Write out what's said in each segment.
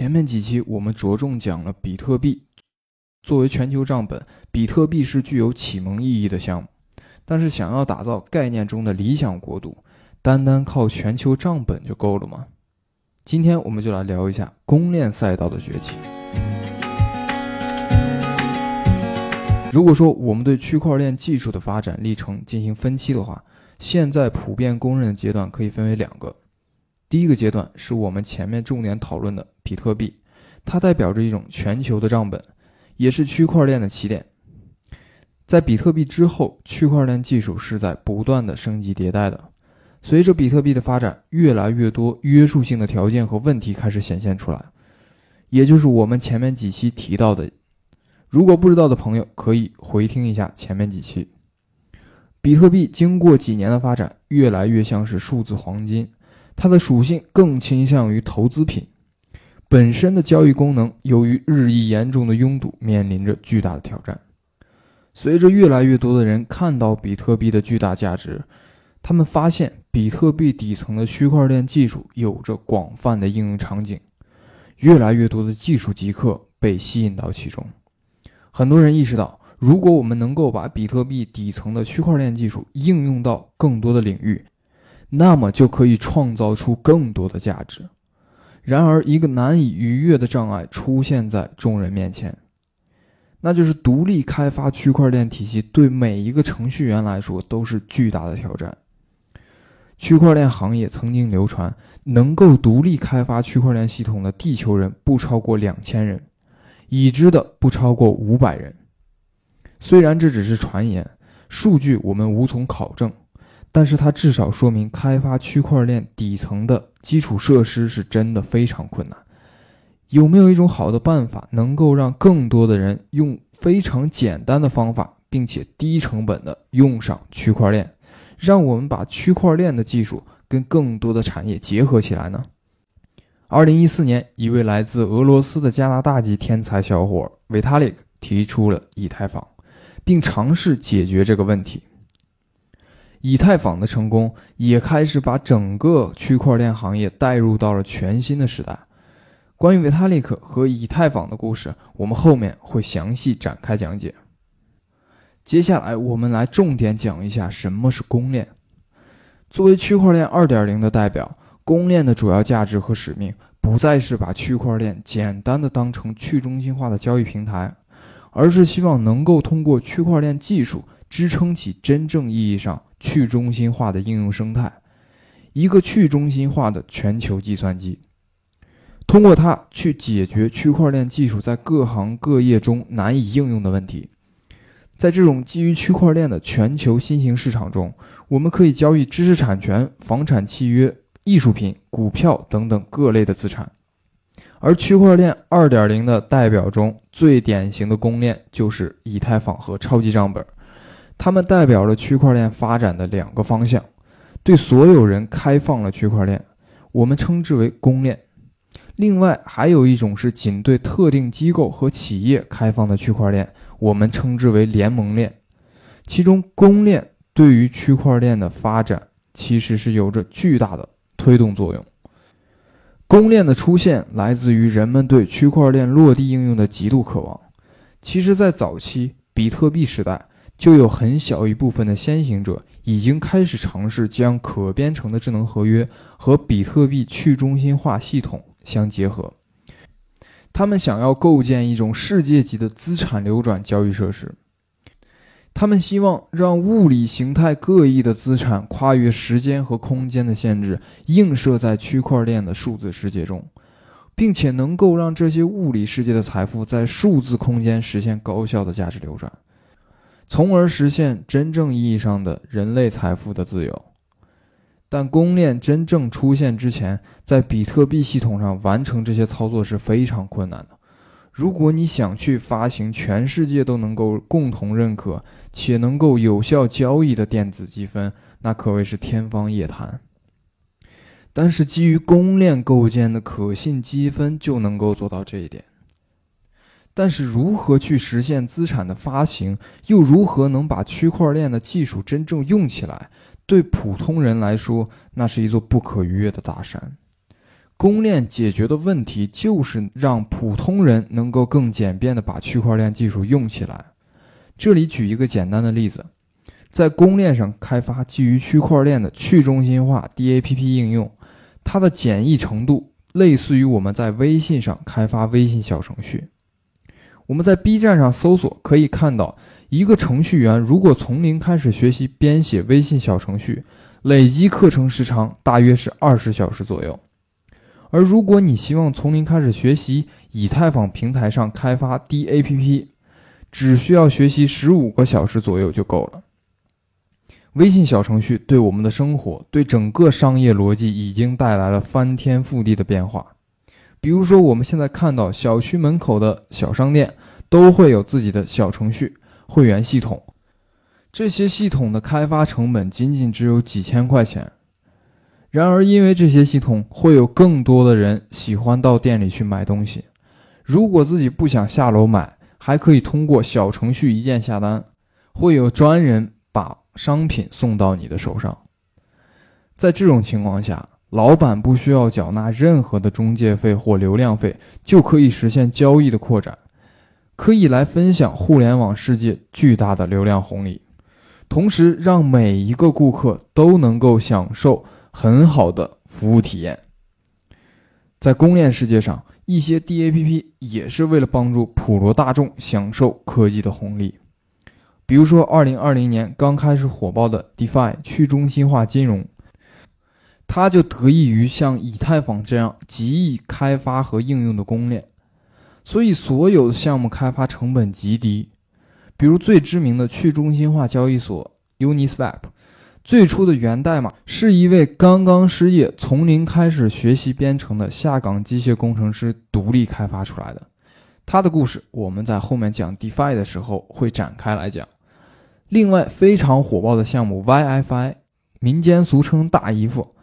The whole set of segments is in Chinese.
前面几期我们着重讲了比特币作为全球账本，比特币是具有启蒙意义的项目。但是，想要打造概念中的理想国度，单单靠全球账本就够了吗？今天我们就来聊一下公链赛道的崛起。如果说我们对区块链技术的发展历程进行分期的话，现在普遍公认的阶段可以分为两个。第一个阶段是我们前面重点讨论的比特币，它代表着一种全球的账本，也是区块链的起点。在比特币之后，区块链技术是在不断的升级迭代的。随着比特币的发展，越来越多约束性的条件和问题开始显现出来，也就是我们前面几期提到的。如果不知道的朋友，可以回听一下前面几期。比特币经过几年的发展，越来越像是数字黄金。它的属性更倾向于投资品，本身的交易功能由于日益严重的拥堵，面临着巨大的挑战。随着越来越多的人看到比特币的巨大价值，他们发现比特币底层的区块链技术有着广泛的应用场景，越来越多的技术极客被吸引到其中。很多人意识到，如果我们能够把比特币底层的区块链技术应用到更多的领域，那么就可以创造出更多的价值。然而，一个难以逾越的障碍出现在众人面前，那就是独立开发区块链体系对每一个程序员来说都是巨大的挑战。区块链行业曾经流传，能够独立开发区块链系统的地球人不超过两千人，已知的不超过五百人。虽然这只是传言，数据我们无从考证。但是它至少说明，开发区块链底层的基础设施是真的非常困难。有没有一种好的办法，能够让更多的人用非常简单的方法，并且低成本的用上区块链，让我们把区块链的技术跟更多的产业结合起来呢？二零一四年，一位来自俄罗斯的加拿大籍天才小伙 Vitalik 提出了以太坊，并尝试解决这个问题。以太坊的成功也开始把整个区块链行业带入到了全新的时代。关于维塔利克和以太坊的故事，我们后面会详细展开讲解。接下来，我们来重点讲一下什么是公链。作为区块链2.0的代表，公链的主要价值和使命不再是把区块链简单的当成去中心化的交易平台，而是希望能够通过区块链技术支撑起真正意义上。去中心化的应用生态，一个去中心化的全球计算机，通过它去解决区块链技术在各行各业中难以应用的问题。在这种基于区块链的全球新型市场中，我们可以交易知识产权、房产契约、艺术品、股票等等各类的资产。而区块链2.0的代表中最典型的公链就是以太坊和超级账本。它们代表了区块链发展的两个方向，对所有人开放了区块链，我们称之为公链；另外还有一种是仅对特定机构和企业开放的区块链，我们称之为联盟链。其中，公链对于区块链的发展其实是有着巨大的推动作用。公链的出现来自于人们对区块链落地应用的极度渴望。其实，在早期比特币时代。就有很小一部分的先行者已经开始尝试将可编程的智能合约和比特币去中心化系统相结合。他们想要构建一种世界级的资产流转交易设施。他们希望让物理形态各异的资产跨越时间和空间的限制，映射在区块链的数字世界中，并且能够让这些物理世界的财富在数字空间实现高效的价值流转。从而实现真正意义上的人类财富的自由。但公链真正出现之前，在比特币系统上完成这些操作是非常困难的。如果你想去发行全世界都能够共同认可且能够有效交易的电子积分，那可谓是天方夜谭。但是基于公链构建的可信积分就能够做到这一点。但是，如何去实现资产的发行，又如何能把区块链的技术真正用起来？对普通人来说，那是一座不可逾越的大山。公链解决的问题就是让普通人能够更简便的把区块链技术用起来。这里举一个简单的例子，在公链上开发基于区块链的去中心化 DAPP 应用，它的简易程度类似于我们在微信上开发微信小程序。我们在 B 站上搜索可以看到，一个程序员如果从零开始学习编写微信小程序，累计课程时长大约是二十小时左右。而如果你希望从零开始学习以太坊平台上开发 DAPP，只需要学习十五个小时左右就够了。微信小程序对我们的生活、对整个商业逻辑已经带来了翻天覆地的变化。比如说，我们现在看到小区门口的小商店都会有自己的小程序、会员系统，这些系统的开发成本仅仅只有几千块钱。然而，因为这些系统会有更多的人喜欢到店里去买东西，如果自己不想下楼买，还可以通过小程序一键下单，会有专人把商品送到你的手上。在这种情况下，老板不需要缴纳任何的中介费或流量费，就可以实现交易的扩展，可以来分享互联网世界巨大的流量红利，同时让每一个顾客都能够享受。很好的服务体验，在公链世界上，一些 DAPP 也是为了帮助普罗大众享受科技的红利。比如说，2020年刚开始火爆的 DeFi 去中心化金融，它就得益于像以太坊这样极易开发和应用的公链，所以所有的项目开发成本极低。比如最知名的去中心化交易所 Uniswap。最初的源代码是一位刚刚失业、从零开始学习编程的下岗机械工程师独立开发出来的。他的故事我们在后面讲 DeFi 的时候会展开来讲。另外，非常火爆的项目 YFI，民间俗称大姨夫，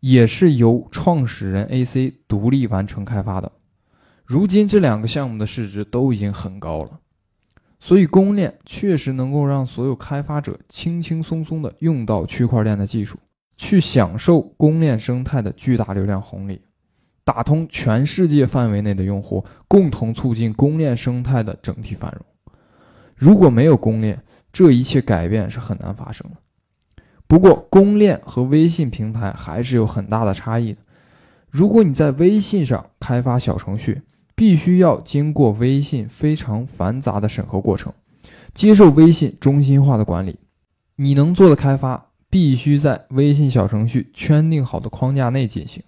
也是由创始人 AC 独立完成开发的。如今，这两个项目的市值都已经很高了。所以，公链确实能够让所有开发者轻轻松松地用到区块链的技术，去享受公链生态的巨大流量红利，打通全世界范围内的用户，共同促进公链生态的整体繁荣。如果没有公链，这一切改变是很难发生的。不过，公链和微信平台还是有很大的差异的。如果你在微信上开发小程序，必须要经过微信非常繁杂的审核过程，接受微信中心化的管理。你能做的开发必须在微信小程序圈定好的框架内进行。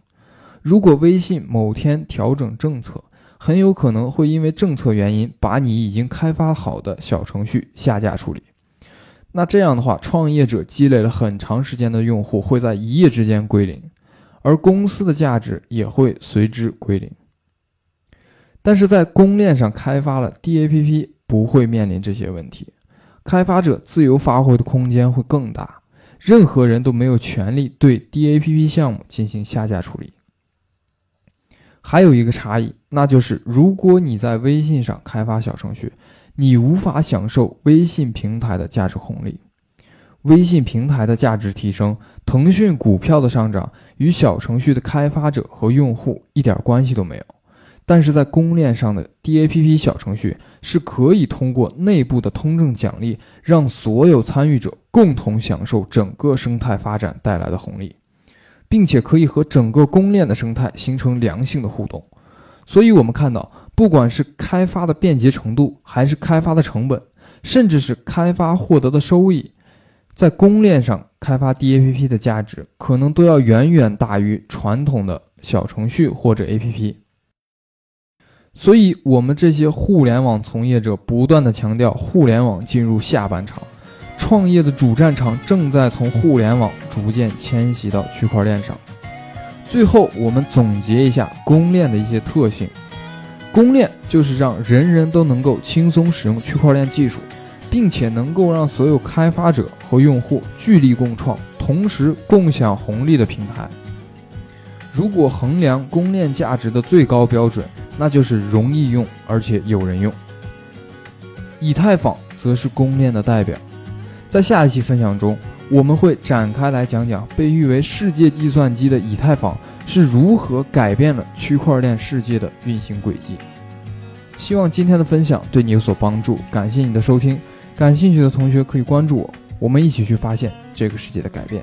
如果微信某天调整政策，很有可能会因为政策原因把你已经开发好的小程序下架处理。那这样的话，创业者积累了很长时间的用户会在一夜之间归零，而公司的价值也会随之归零。但是在公链上开发了 DAPP 不会面临这些问题，开发者自由发挥的空间会更大，任何人都没有权利对 DAPP 项目进行下架处理。还有一个差异，那就是如果你在微信上开发小程序，你无法享受微信平台的价值红利。微信平台的价值提升，腾讯股票的上涨与小程序的开发者和用户一点关系都没有。但是在公链上的 DAPP 小程序是可以通过内部的通证奖励，让所有参与者共同享受整个生态发展带来的红利，并且可以和整个公链的生态形成良性的互动。所以，我们看到，不管是开发的便捷程度，还是开发的成本，甚至是开发获得的收益，在公链上开发 DAPP 的价值，可能都要远远大于传统的小程序或者 APP。所以，我们这些互联网从业者不断的强调，互联网进入下半场，创业的主战场正在从互联网逐渐迁徙到区块链上。最后，我们总结一下公链的一些特性：公链就是让人人都能够轻松使用区块链技术，并且能够让所有开发者和用户聚力共创，同时共享红利的平台。如果衡量公链价值的最高标准，那就是容易用而且有人用。以太坊则是公链的代表。在下一期分享中，我们会展开来讲讲被誉为世界计算机的以太坊是如何改变了区块链世界的运行轨迹。希望今天的分享对你有所帮助，感谢你的收听。感兴趣的同学可以关注我，我们一起去发现这个世界的改变。